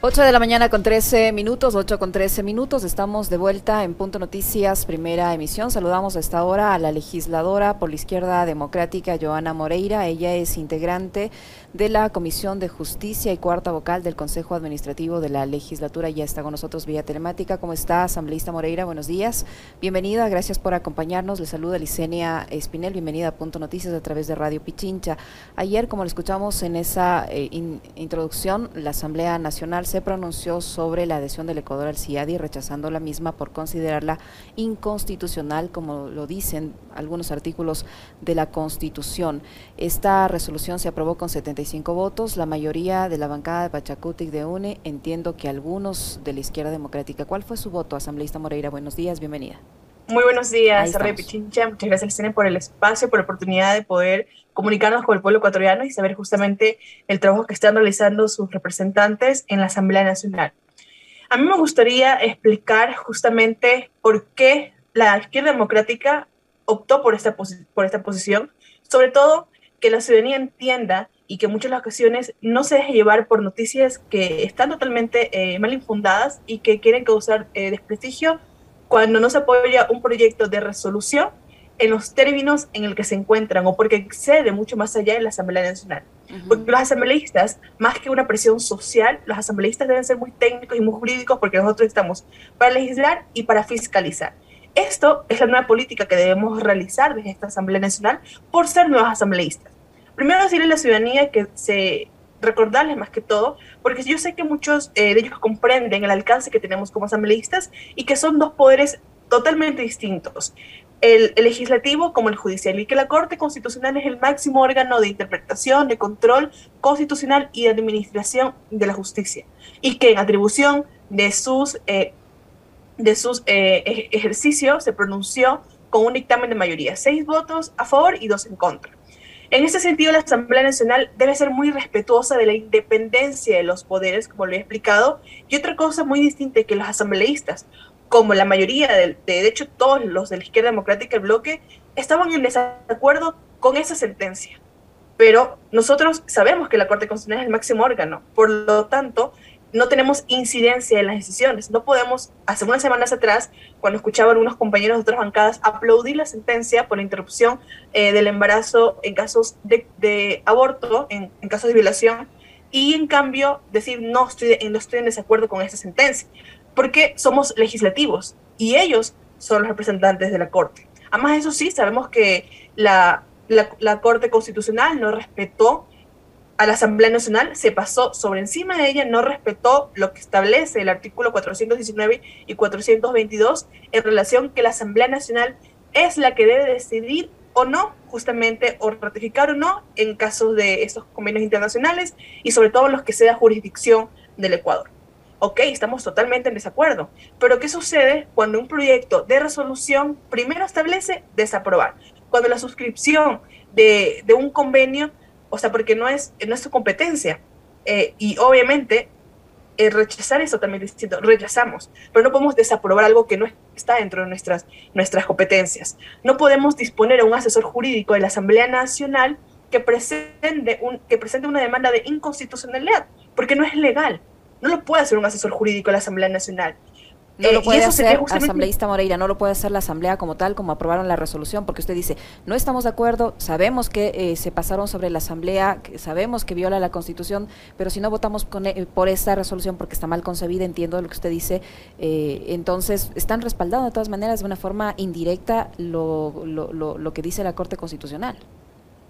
8 de la mañana con 13 minutos, 8 con 13 minutos. Estamos de vuelta en Punto Noticias, primera emisión. Saludamos a esta hora a la legisladora por la izquierda democrática, Joana Moreira. Ella es integrante de la Comisión de Justicia y cuarta vocal del Consejo Administrativo de la Legislatura. Ya está con nosotros vía telemática. ¿Cómo está, asambleísta Moreira? Buenos días. Bienvenida, gracias por acompañarnos. Le saluda Licenia Espinel. Bienvenida a Punto Noticias a través de Radio Pichincha. Ayer, como lo escuchamos en esa eh, introducción, la Asamblea Nacional se pronunció sobre la adhesión del Ecuador al CIADI, rechazando la misma por considerarla inconstitucional, como lo dicen algunos artículos de la Constitución. Esta resolución se aprobó con 75 votos, la mayoría de la bancada de Pachacutic de UNE, entiendo que algunos de la izquierda democrática. ¿Cuál fue su voto, asambleísta Moreira? Buenos días, bienvenida. Muy buenos días, Rey Pichincha. Muchas gracias, por el espacio, por la oportunidad de poder comunicarnos con el pueblo ecuatoriano y saber justamente el trabajo que están realizando sus representantes en la Asamblea Nacional. A mí me gustaría explicar justamente por qué la izquierda democrática optó por esta, por esta posición, sobre todo que la ciudadanía entienda y que en muchas ocasiones no se deje llevar por noticias que están totalmente eh, mal infundadas y que quieren causar eh, desprestigio cuando no se apoya un proyecto de resolución en los términos en el que se encuentran o porque excede mucho más allá de la Asamblea Nacional. Porque los asambleístas, más que una presión social, los asambleístas deben ser muy técnicos y muy jurídicos porque nosotros estamos para legislar y para fiscalizar. Esto es la nueva política que debemos realizar desde esta Asamblea Nacional por ser nuevos asambleístas. Primero decirle a la ciudadanía que se recordarles más que todo, porque yo sé que muchos eh, de ellos comprenden el alcance que tenemos como asambleístas y que son dos poderes totalmente distintos el, legislativo como el judicial y que la Corte Constitucional es el máximo órgano de interpretación, de control constitucional y de administración de la justicia y que en atribución de sus, eh, de sus eh, ejercicios se pronunció con un dictamen de mayoría, seis votos a favor y dos en contra. En ese sentido, la Asamblea Nacional debe ser muy respetuosa de la independencia de los poderes, como lo he explicado, y otra cosa muy distinta es que los asambleístas, como la mayoría, de, de, hecho todos los de la izquierda democrática, el bloque, estaban en desacuerdo con esa sentencia. Pero nosotros sabemos que la Corte Constitucional es el máximo órgano, por lo tanto, no tenemos incidencia en las decisiones. No podemos, hace unas semanas atrás, cuando escuchaba a algunos compañeros de otras bancadas aplaudir la sentencia por la interrupción eh, del embarazo en casos de, aborto, en, casos de violación, y en cambio decir no estoy, no estoy en desacuerdo con esa sentencia porque somos legislativos y ellos son los representantes de la Corte. Además, eso sí, sabemos que la, la, Corte Constitucional no respetó a la Asamblea Nacional, se pasó sobre encima de ella, no respetó lo que establece el artículo 419 y 422 en relación que la Asamblea Nacional es la que debe decidir o no, justamente, o ratificar o no en casos de estos convenios internacionales y sobre todo los que sea jurisdicción del Ecuador ok, estamos totalmente en desacuerdo. Pero ¿qué sucede cuando un proyecto de resolución primero establece desaprobar? Cuando la suscripción de, un convenio, o sea, porque no es, no es su competencia, eh, y obviamente rechazar eso también rechazamos, pero no podemos desaprobar algo que no está dentro de nuestras, nuestras competencias. No podemos disponer a un asesor jurídico de la Asamblea Nacional que presente, un, que presente una demanda de inconstitucionalidad, porque no es legal. No lo puede hacer un asesor jurídico de la Asamblea Nacional. No lo eh, puede hacer asambleísta Moreira, no lo puede hacer la asamblea como tal, como aprobaron la resolución, porque usted dice, no estamos de acuerdo, sabemos que eh, se pasaron sobre la asamblea, sabemos que viola la constitución, pero si no votamos eh, por esta resolución porque está mal concebida, entiendo lo que usted dice, entonces están respaldando de todas maneras de una forma indirecta lo, lo, lo, lo que dice la Corte Constitucional.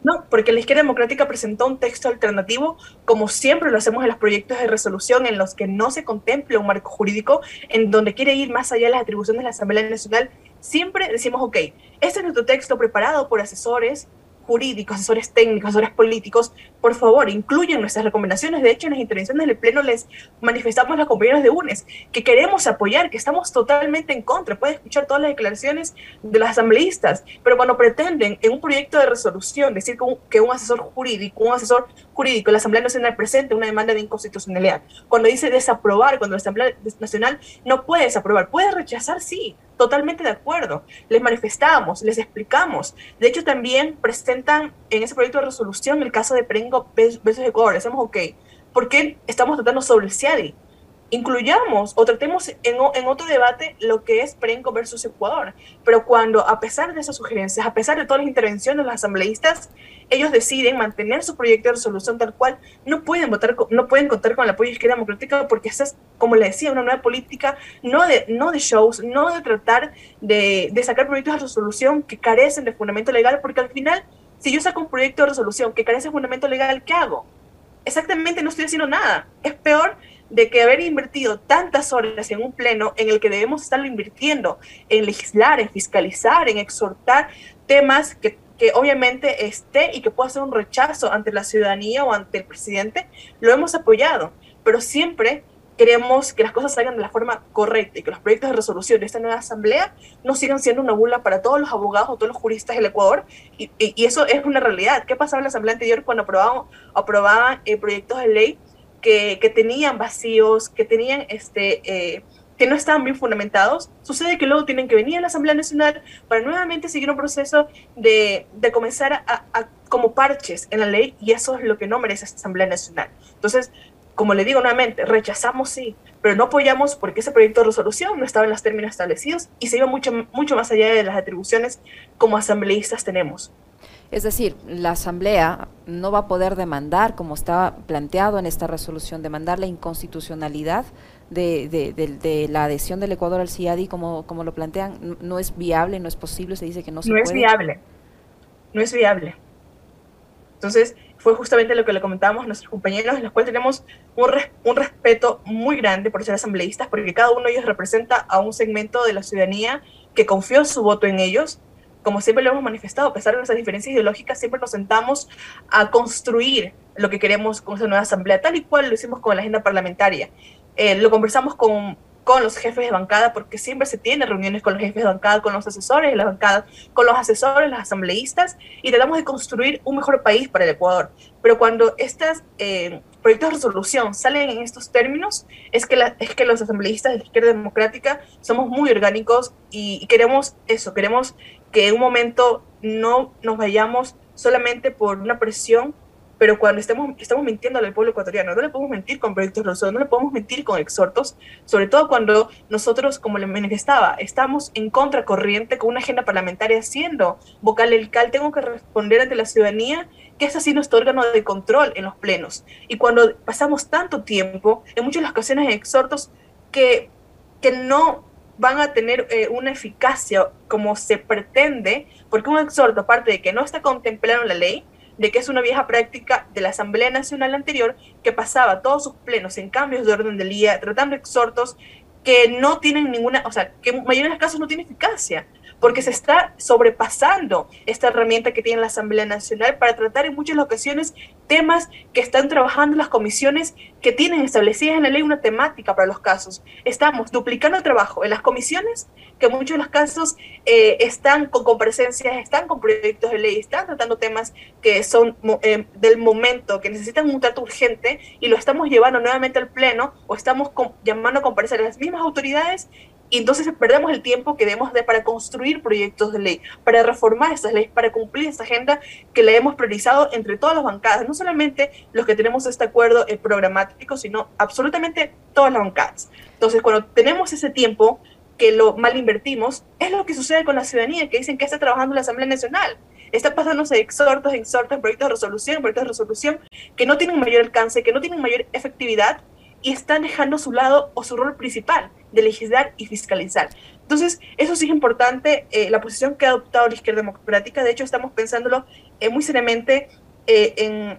No, porque la izquierda democrática presentó un texto alternativo, como siempre lo hacemos en los proyectos de resolución, en los que no se contempla un marco jurídico, en donde quiere ir más allá de las atribuciones de la Asamblea Nacional. Siempre decimos, ok, este es nuestro texto preparado por asesores jurídicos, asesores técnicos, asesores políticos, por favor, incluyan nuestras recomendaciones. De hecho, en las intervenciones del Pleno les manifestamos a los compañeros de UNES que queremos apoyar, que estamos totalmente en contra. Pueden escuchar todas las declaraciones de los asambleístas, pero cuando pretenden en un proyecto de resolución decir que un, que un asesor jurídico, un asesor jurídico la Asamblea Nacional presente una demanda de inconstitucionalidad, cuando dice desaprobar, cuando la Asamblea Nacional no puede desaprobar, puede rechazar, sí, totalmente de acuerdo. Les manifestamos, les explicamos. De hecho, también presentan en ese proyecto de resolución el caso de Prengo versus Ecuador. Decimos, ok, ¿por qué estamos tratando sobre el CIADI? incluyamos o tratemos en, en, otro debate lo que es Perenco versus Ecuador. Pero cuando, a pesar de esas sugerencias, a pesar de todas las intervenciones de los asambleístas, ellos deciden mantener su proyecto de resolución tal cual, no pueden votar, no pueden contar con el apoyo de izquierda democrática porque esa es, como le decía, una nueva política, no de, no de shows, no de tratar de, de sacar proyectos de resolución que carecen de fundamento legal, porque al final, si yo saco un proyecto de resolución que carece de fundamento legal, ¿qué hago? Exactamente, no estoy haciendo nada. Es peor de que haber invertido tantas horas en un pleno en el que debemos estarlo invirtiendo en legislar, en fiscalizar, en exhortar temas que, que obviamente esté y que pueda ser un rechazo ante la ciudadanía o ante el presidente, lo hemos apoyado, pero siempre queremos que las cosas salgan de la forma correcta y que los proyectos de resolución de esta nueva asamblea no sigan siendo una bula para todos los abogados o todos los juristas del Ecuador. Y, y, eso es una realidad. ¿Qué pasaba en la asamblea anterior cuando aprobaban, aprobaban eh, proyectos de ley que, que, tenían vacíos, que tenían este... Eh, que no estaban bien fundamentados, sucede que luego tienen que venir a la Asamblea Nacional para nuevamente seguir un proceso de, de comenzar a, como parches en la ley y eso es lo que no merece esta Asamblea Nacional. Entonces, como le digo nuevamente, rechazamos sí, pero no apoyamos porque ese proyecto de resolución no estaba en los términos establecidos y se iba mucho, mucho más allá de las atribuciones como asambleístas tenemos. Es decir, la Asamblea no va a poder demandar, como estaba planteado en esta resolución, demandar la inconstitucionalidad de, de, de, de la adhesión del Ecuador al CIADI, como, como lo plantean. No es viable, no es posible, se dice que no se no puede. No es viable, no es viable. Entonces, fue justamente lo que le comentábamos a nuestros compañeros, en los cuales tenemos un, res, un, respeto muy grande por ser asambleístas, porque cada uno de ellos representa a un segmento de la ciudadanía que confió su voto en ellos. Como siempre lo hemos manifestado, a pesar de nuestras diferencias ideológicas, siempre nos sentamos a construir lo que queremos con esa nueva asamblea, tal y cual lo hicimos con la agenda parlamentaria. Eh, lo conversamos con con los jefes de bancada, porque siempre se tiene reuniones con los jefes de bancada, con los asesores de la bancada, con los asesores, los asambleístas, y tratamos de construir un mejor país para el Ecuador. Pero cuando estos eh, proyectos de resolución salen en estos términos, es que, la, es que los asambleístas de la izquierda democrática somos muy orgánicos y, y queremos eso, queremos que en un momento no nos vayamos solamente por una presión pero cuando estamos, estamos mintiendo al pueblo ecuatoriano, no le podemos mentir con proyectos rosados, no le podemos mentir con exhortos, sobre todo cuando nosotros, como le manifestaba, estamos en contracorriente con una agenda parlamentaria siendo vocal del CAL, tengo que responder ante la ciudadanía que es así nuestro órgano de control en los plenos. Y cuando pasamos tanto tiempo, en muchas ocasiones en exhortos que, que no van a tener eh, una eficacia como se pretende, porque un exhorto, aparte de que no está contemplado en la ley, de que es una vieja práctica de la Asamblea Nacional anterior que pasaba todos sus plenos en cambios de orden del día, tratando exhortos que no tienen ninguna, o sea, que en mayoría de los casos no tiene eficacia porque se está sobrepasando esta herramienta que tiene la Asamblea Nacional para tratar en muchas ocasiones temas que están trabajando las comisiones que tienen establecidas en la ley una temática para los casos. Estamos duplicando el trabajo en las comisiones, que muchos de los casos eh, están con comparecencias, están con proyectos de ley, están tratando temas que son eh, del momento, que necesitan un trato urgente y lo estamos llevando nuevamente al Pleno o estamos llamando a comparecer a las mismas autoridades y entonces perdemos el tiempo que debemos de para construir proyectos de ley, para reformar estas leyes, para cumplir esta agenda que le hemos priorizado entre todas las bancadas, no solamente los que tenemos este acuerdo eh, programático, sino absolutamente todas las bancadas. Entonces, cuando tenemos ese tiempo que lo mal invertimos, es lo que sucede con la ciudadanía, que dicen que está trabajando la Asamblea Nacional. Está pasándose exhortos, exhortos, proyectos de resolución, proyectos de resolución que no tienen mayor alcance, que no tienen mayor efectividad y están dejando su lado o su rol principal, de legislar y fiscalizar. Entonces, eso sí es importante, eh, la posición que ha adoptado la izquierda democrática, de hecho estamos pensándolo eh, muy seriamente eh, en,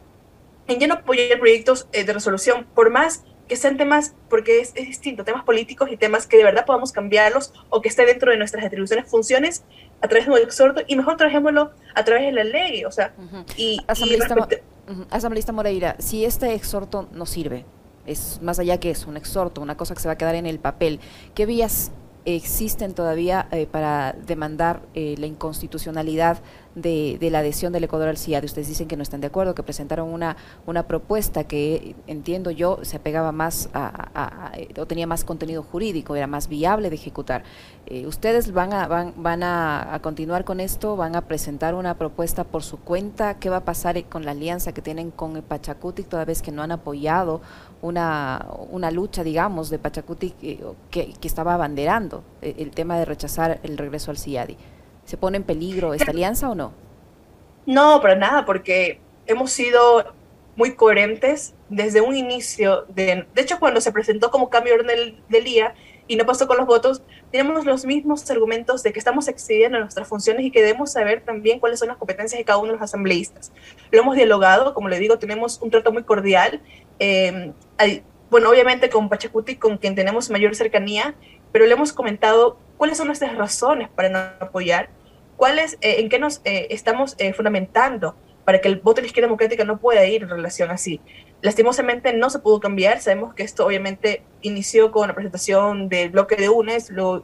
en, ya no apoyar proyectos eh, de resolución, por más que sean temas, porque es, es, distinto, temas políticos y temas que de verdad podamos cambiarlos o que esté dentro de nuestras atribuciones, funciones, a través de un exhorto, y mejor trajémoslo a través de la ley, o sea, uh -huh. y... Asambleísta, y uh -huh. Asambleísta Moreira, si este exhorto no sirve, es más allá que es un exhorto, una cosa que se va a quedar en el papel. ¿Qué vías existen todavía eh, para demandar eh, la inconstitucionalidad de, la adhesión del Ecuador al CIAD. Ustedes dicen que no están de acuerdo, que presentaron una, una propuesta que entiendo yo se apegaba más a, o tenía más contenido jurídico, era más viable de ejecutar. Eh, ¿Ustedes van, a, van, van a, continuar con esto? ¿Van a presentar una propuesta por su cuenta? ¿Qué va a pasar con la alianza que tienen con Pachacuti toda vez que no han apoyado una, lucha, digamos, de Pachacuti que, estaba abanderando eh, el tema de rechazar el regreso al CIADI? ¿Se pone en peligro esta alianza o no? No, para nada, porque hemos sido muy coherentes desde un inicio. De, de hecho, cuando se presentó como cambio del, del día y no pasó con los votos, tenemos los mismos argumentos de que estamos excediendo nuestras funciones y que debemos saber también cuáles son las competencias de cada uno de los asambleístas. Lo hemos dialogado, como le digo, tenemos un trato muy cordial. Eh, bueno, obviamente con Pachacuti, con quien tenemos mayor cercanía, pero le hemos comentado cuáles son nuestras razones para no apoyar ¿Cuáles, eh, ¿En qué nos eh, estamos eh, fundamentando para que el voto de la izquierda democrática no pueda ir en relación así? Lastimosamente no se pudo cambiar. Sabemos que esto obviamente inició con la presentación del bloque de UNES, lo,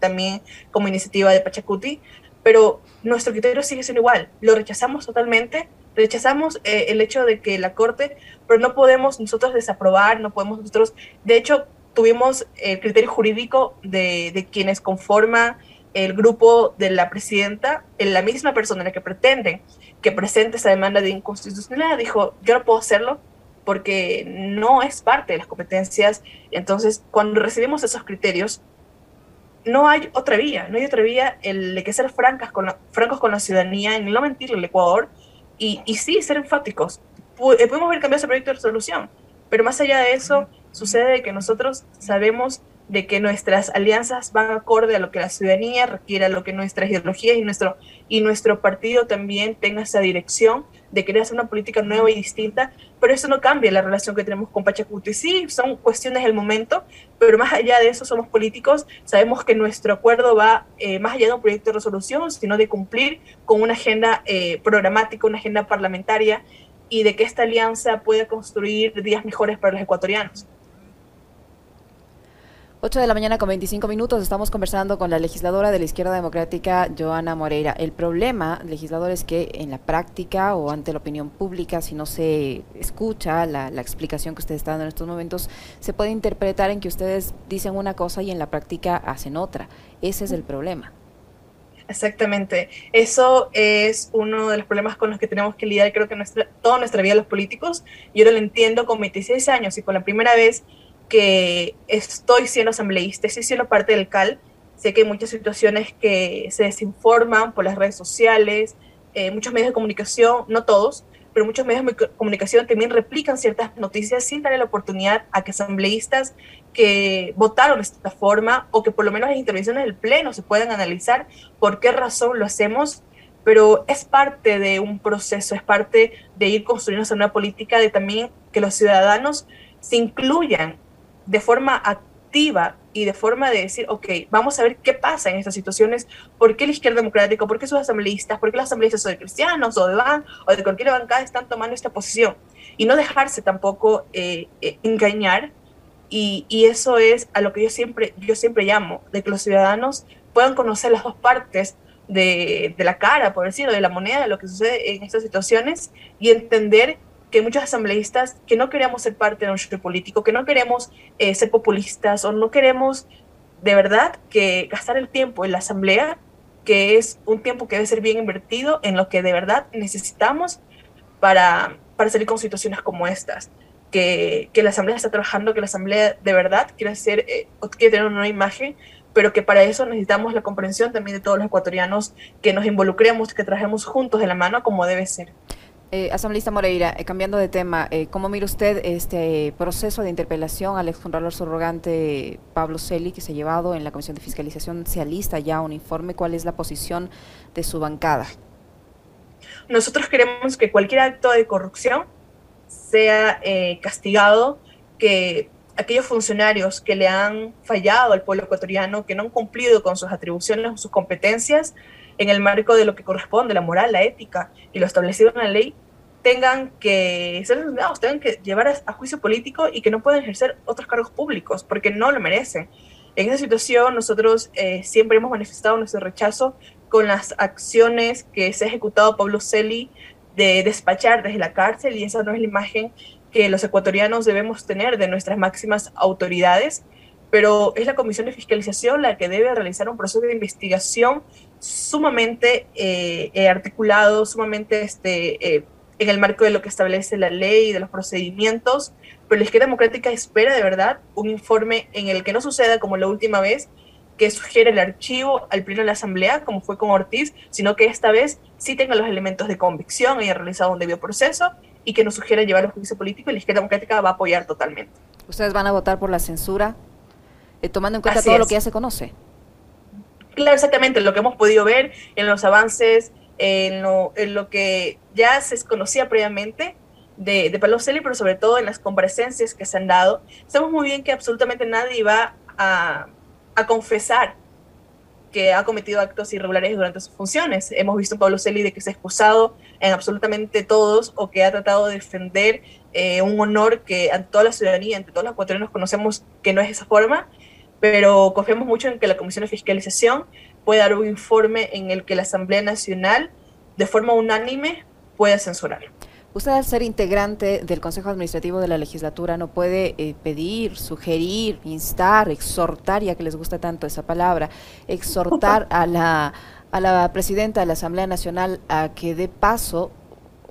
también como iniciativa de Pachacuti, pero nuestro criterio sigue siendo igual. Lo rechazamos totalmente. Rechazamos el hecho de que la Corte, pero no podemos nosotros desaprobar, no podemos nosotros, de hecho, tuvimos el criterio jurídico de, de quienes conforman el grupo de la presidenta, en la misma persona la que pretende que presente esa demanda de inconstitucionalidad, dijo, yo no puedo hacerlo porque no es parte de las competencias. Entonces, cuando recibimos esos criterios, no hay otra vía, no hay otra vía el de que ser francas con francos con la ciudadanía, en no mentirle al Ecuador, y, y sí ser enfáticos. Eh, podemos haber cambiado ese proyecto de resolución, pero más allá de eso, sucede que nosotros sabemos de que nuestras alianzas van acorde a lo que la ciudadanía requiere, a lo que nuestras ideologías y nuestro, y nuestro partido también tenga esa dirección de querer hacer una política nueva y distinta, pero eso no cambia la relación que tenemos con Pachacuti. Sí, son cuestiones del momento, pero más allá de eso somos políticos, sabemos que nuestro acuerdo va eh, más allá de un proyecto de resolución, sino de cumplir con una agenda eh, programática, una agenda parlamentaria y de que esta alianza pueda construir días mejores para los ecuatorianos. 8 de la mañana con 25 minutos estamos conversando con la legisladora de la izquierda democrática, Joana Moreira. El problema, legislador, es que en la práctica o ante la opinión pública, si no se escucha la, explicación que ustedes están dando en estos momentos, se puede interpretar en que ustedes dicen una cosa y en la práctica hacen otra. Ese es el problema. Exactamente. Eso es uno de los problemas con los que tenemos que lidiar, creo que nuestra, toda nuestra vida los políticos. Yo lo entiendo con 26 años y por la primera vez que estoy siendo asambleísta, estoy siendo parte del CAL. Sé que hay muchas situaciones que se desinforman por las redes sociales, eh, muchos medios de comunicación, no todos, pero muchos medios de comunicación también replican ciertas noticias sin darle la oportunidad a que asambleístas que votaron de esta forma o que por lo menos las intervenciones del Pleno se puedan analizar por qué razón lo hacemos, pero es parte de un proceso, es parte de ir construyendo una política de también que los ciudadanos se incluyan de forma activa y de forma de decir, ok, vamos a ver qué pasa en estas situaciones, por qué la izquierda democrática, por qué sus asambleístas, por qué los asambleístas o de cristianos o de ban o de cualquier bancada están tomando esta posición y no dejarse tampoco eh, eh, engañar y, y, eso es a lo que yo siempre, yo siempre llamo, de que los ciudadanos puedan conocer las dos partes de, de la cara, por decirlo, de la moneda, de lo que sucede en estas situaciones y entender que muchos asambleístas que no queremos ser parte de un show político, que no queremos eh, ser populistas o no queremos de verdad que gastar el tiempo en la asamblea, que es un tiempo que debe ser bien invertido en lo que de verdad necesitamos para, para salir con situaciones como estas. Que, que, la asamblea está trabajando, que la asamblea de verdad quiere ser eh, quiere tener una nueva imagen, pero que para eso necesitamos la comprensión también de todos los ecuatorianos, que nos involucremos, que trabajemos juntos de la mano como debe ser. Eh, asambleísta Moreira, eh, cambiando de tema, eh, ¿cómo mira usted este proceso de interpelación al excontralor subrogante Pablo Celi que se ha llevado en la Comisión de Fiscalización? ¿Se alista ya un informe? ¿Cuál es la posición de su bancada? Nosotros queremos que cualquier acto de corrupción sea eh, castigado, que aquellos funcionarios que le han fallado al pueblo ecuatoriano, que no han cumplido con sus atribuciones o sus competencias, en el marco de lo que corresponde, la moral, la ética y lo establecido en la ley, tengan que ser juzgados, tengan que llevar a, juicio político y que no puedan ejercer otros cargos públicos porque no lo merecen. En esa situación nosotros eh, siempre hemos manifestado nuestro rechazo con las acciones que se ha ejecutado Pablo Celi de despachar desde la cárcel y esa no es la imagen que los ecuatorianos debemos tener de nuestras máximas autoridades, pero es la Comisión de Fiscalización la que debe realizar un proceso de investigación sumamente eh, articulado, sumamente este, eh, en el marco de lo que establece la ley y de los procedimientos, pero la izquierda democrática espera de verdad un informe en el que no suceda como la última vez, que sugiere el archivo al pleno de la Asamblea, como fue con Ortiz, sino que esta vez sí tenga los elementos de convicción, haya realizado un debido proceso y que nos sugiera llevar a juicio político y la izquierda democrática va a apoyar totalmente. ¿Ustedes van a votar por la censura, eh, tomando en cuenta todo lo que ya se conoce? Claro, exactamente, lo que hemos podido ver en los avances, en lo, en lo que ya se conocía previamente de, de Palocelli, pero sobre todo en las comparecencias que se han dado. Sabemos muy bien que absolutamente nadie va a confesar que ha cometido actos irregulares durante sus funciones. Hemos visto a Pablo Celi de que se ha excusado en absolutamente todos o que ha tratado de defender eh, un honor que ante toda la ciudadanía, ante todos los ecuatorianos conocemos que no es esa forma, pero confiamos mucho en que la Comisión de Fiscalización pueda dar un informe en el que la Asamblea Nacional de forma unánime pueda censurar. Usted al ser integrante del Consejo Administrativo de la Legislatura no puede eh, pedir, sugerir, instar, exhortar, ya que les gusta tanto esa palabra, exhortar a la, a la presidenta de la Asamblea Nacional a que dé paso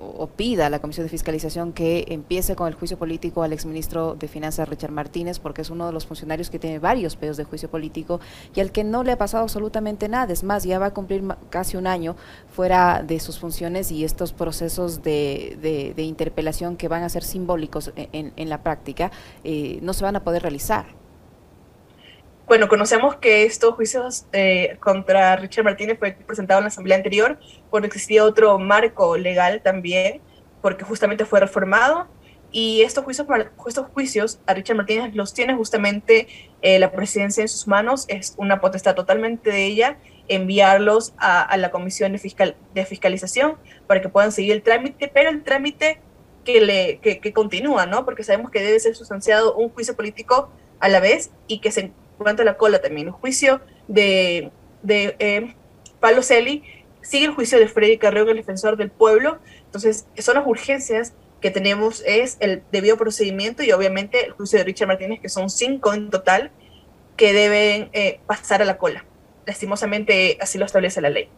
o pida a la Comisión de Fiscalización que empiece con el juicio político al exministro de Finanzas Richard Martínez, porque es uno de los funcionarios que tiene varios pedos de juicio político y al que no le ha pasado absolutamente nada. Es más, ya va a cumplir casi un año fuera de sus funciones y estos procesos de, de, interpelación que van a ser simbólicos e, en, en, la práctica eh, no se van a poder realizar. Bueno, conocemos que estos juicios eh, contra Richard Martínez fue presentado en la asamblea anterior porque existía otro marco legal también, porque justamente fue reformado. Y estos juicios, estos juicios a Richard Martínez los tiene justamente eh, la presidencia en sus manos, es una potestad totalmente de ella enviarlos a, la comisión de, fiscal, de fiscalización para que puedan seguir el trámite, pero el trámite que, le, que, que continúa, ¿no? Porque sabemos que debe ser sustanciado un juicio político a la vez y que se durante la cola también. El juicio de, de eh, Pablo Celi sigue el juicio de Freddy Carreón, el defensor del pueblo. Entonces, son las urgencias que tenemos, es el debido procedimiento y obviamente el juicio de Richard Martínez, que son cinco en total, que deben eh, pasar a la cola. Lastimosamente, así lo establece la ley.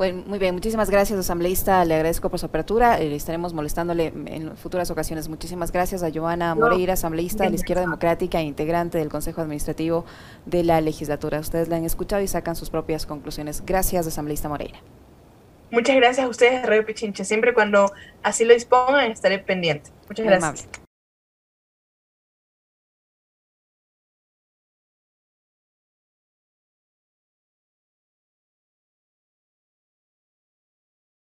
Bueno, muy bien, muchísimas gracias, asambleísta. Le agradezco por su apertura. Eh, estaremos molestándole en futuras ocasiones. Muchísimas gracias a Joana Moreira, asambleísta de la Izquierda Democrática e integrante del Consejo Administrativo de la Legislatura. Ustedes la han escuchado y sacan sus propias conclusiones. Gracias, asambleísta Moreira. Muchas gracias a ustedes, Radio Pichinche. Siempre cuando así lo dispongan estaré pendiente. Muchas gracias.